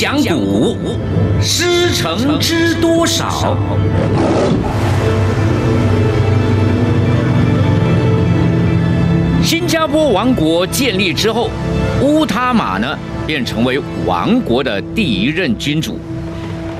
讲古，师承知多少？新加坡王国建立之后，乌他玛呢便成为王国的第一任君主。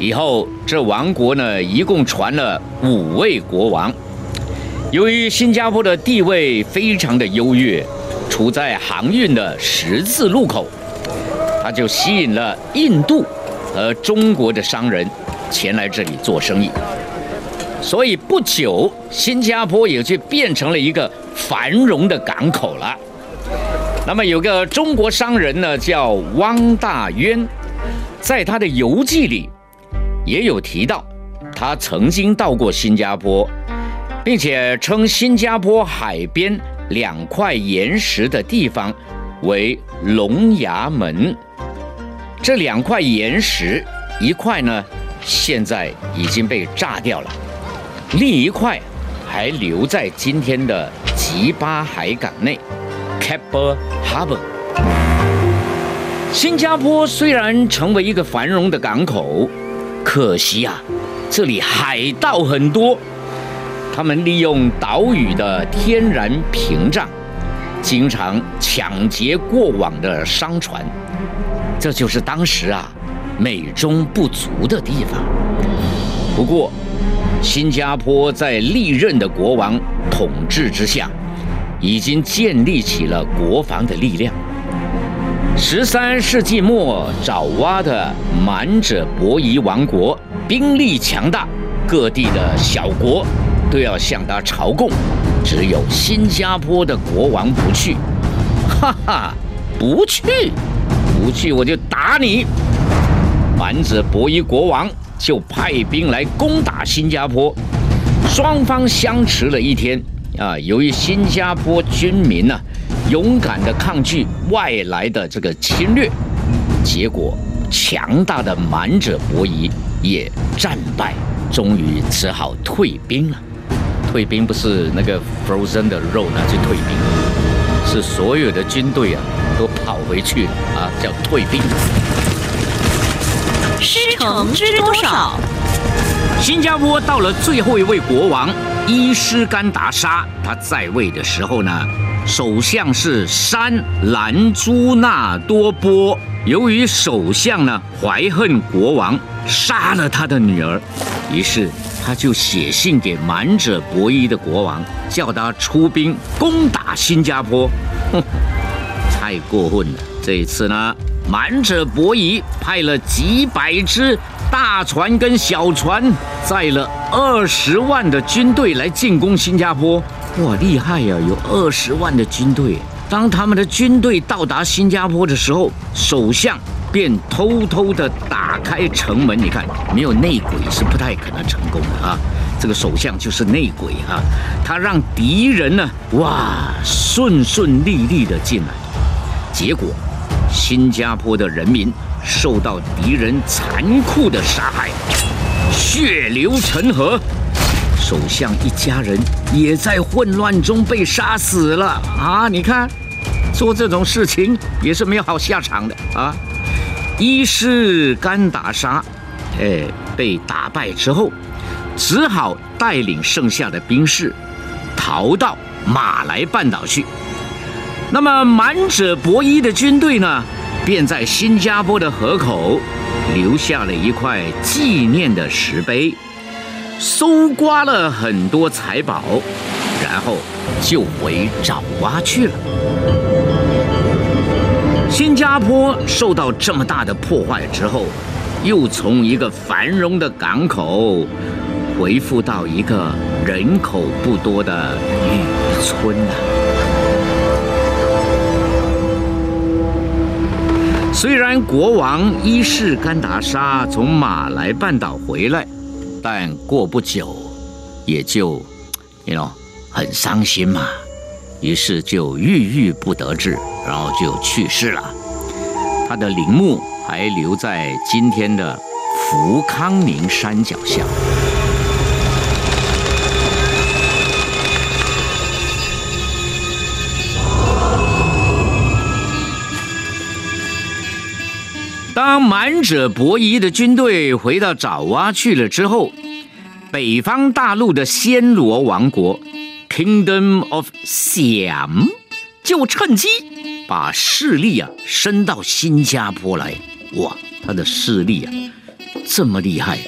以后这王国呢一共传了五位国王。由于新加坡的地位非常的优越，处在航运的十字路口，他就吸引了印度和中国的商人前来这里做生意。所以不久，新加坡也就变成了一个繁荣的港口了。那么有个中国商人呢，叫汪大渊，在他的游记里也有提到，他曾经到过新加坡，并且称新加坡海边两块岩石的地方为龙牙门。这两块岩石，一块呢现在已经被炸掉了，另一块还留在今天的吉巴海港内 （Keppel Harbour）。新加坡虽然成为一个繁荣的港口，可惜啊，这里海盗很多。他们利用岛屿的天然屏障，经常抢劫过往的商船，这就是当时啊美中不足的地方。不过，新加坡在历任的国王统治之下，已经建立起了国防的力量。十三世纪末，爪哇的满者伯夷王国兵力强大，各地的小国都要向他朝贡，只有新加坡的国王不去，哈哈，不去，不去我就打你！满者伯夷国王就派兵来攻打新加坡，双方相持了一天啊。由于新加坡军民呢、勇敢的抗拒外来的这个侵略，结果强大的满者伯夷也战败，终于只好退兵了。退兵不是那个 frozen 的肉拿去退兵，是所有的军队啊都跑回去了啊，叫退兵。师承知多少？新加坡到了最后一位国王伊斯干达沙，他在位的时候呢，首相是山兰朱纳多波。由于首相呢怀恨国王，杀了他的女儿，于是他就写信给满者伯夷的国王，叫他出兵攻打新加坡。哼，太过分了！这一次呢，满者伯夷派了几百只大船跟小船，载了二十万的军队来进攻新加坡。哇，厉害呀、有二十万的军队。当他们的军队到达新加坡的时候，首相便偷偷的打开城门。你看，没有内鬼是不太可能成功的啊！这个首相就是内鬼啊，他让敌人呢，哇，顺顺利利的进来。结果，新加坡的人民受到敌人残酷的杀害，血流成河。首相一家人也在混乱中被杀死了啊！你看，做这种事情也是没有好下场的啊！伊斯干达沙，哎，被打败之后，只好带领剩下的兵士逃到马来半岛去。那么满者伯夷的军队呢，便在新加坡的河口留下了一块纪念的石碑，搜刮了很多财宝，然后就回爪哇去了。新加坡受到这么大的破坏之后，又从一个繁荣的港口回复到一个人口不多的渔村呢。虽然国王伊势甘达沙从马来半岛回来，但过不久也就，你懂，很伤心嘛，于是就郁郁不得志。然后就去世了。他的陵墓还留在今天的福康宁山脚下。当满者伯夷的军队回到爪哇去了之后，北方大陆的暹罗王国 （Kingdom of Siam） 就趁机把势力啊伸到新加坡来。哇，他的势力啊这么厉害，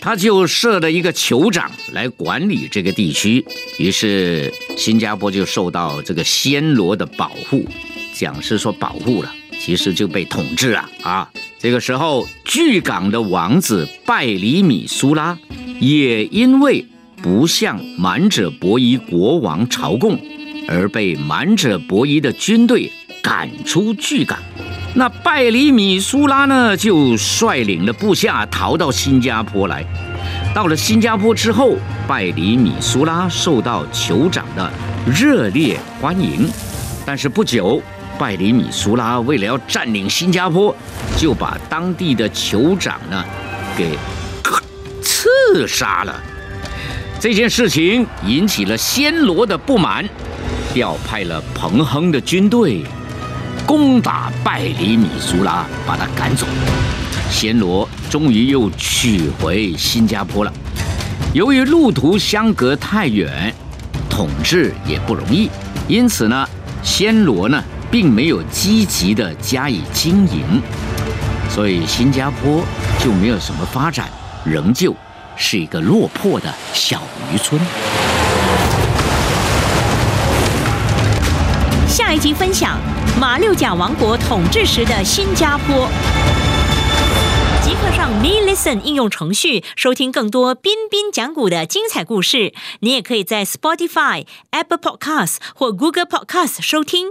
他就设了一个酋长来管理这个地区，于是新加坡就受到这个暹罗的保护，讲是说保护了，其实就被统治了啊。这个时候，巨港的王子拜里米苏拉也因为不向满者伯夷国王朝贡，而被满者伯夷的军队赶出巨港。那拜里米苏拉呢，就率领了部下逃到新加坡来。到了新加坡之后，拜里米苏拉受到酋长的热烈欢迎，但是不久。拜里米苏拉为了要占领新加坡，就把当地的酋长呢给刺杀了。这件事情引起了暹罗的不满，调派了彭亨的军队攻打拜里米苏拉，把他赶走。暹罗终于又取回新加坡了。由于路途相隔太远，统治也不容易，因此呢，暹罗呢。并没有积极的加以经营，所以新加坡就没有什么发展，仍旧是一个落魄的小渔村。一集分享马六甲王国统治时的新加坡。即刻上 Me Listen 应用程序收听更多彬彬讲古的精彩故事。你也可以在 Spotify、Apple Podcasts 或 Google Podcasts 收听。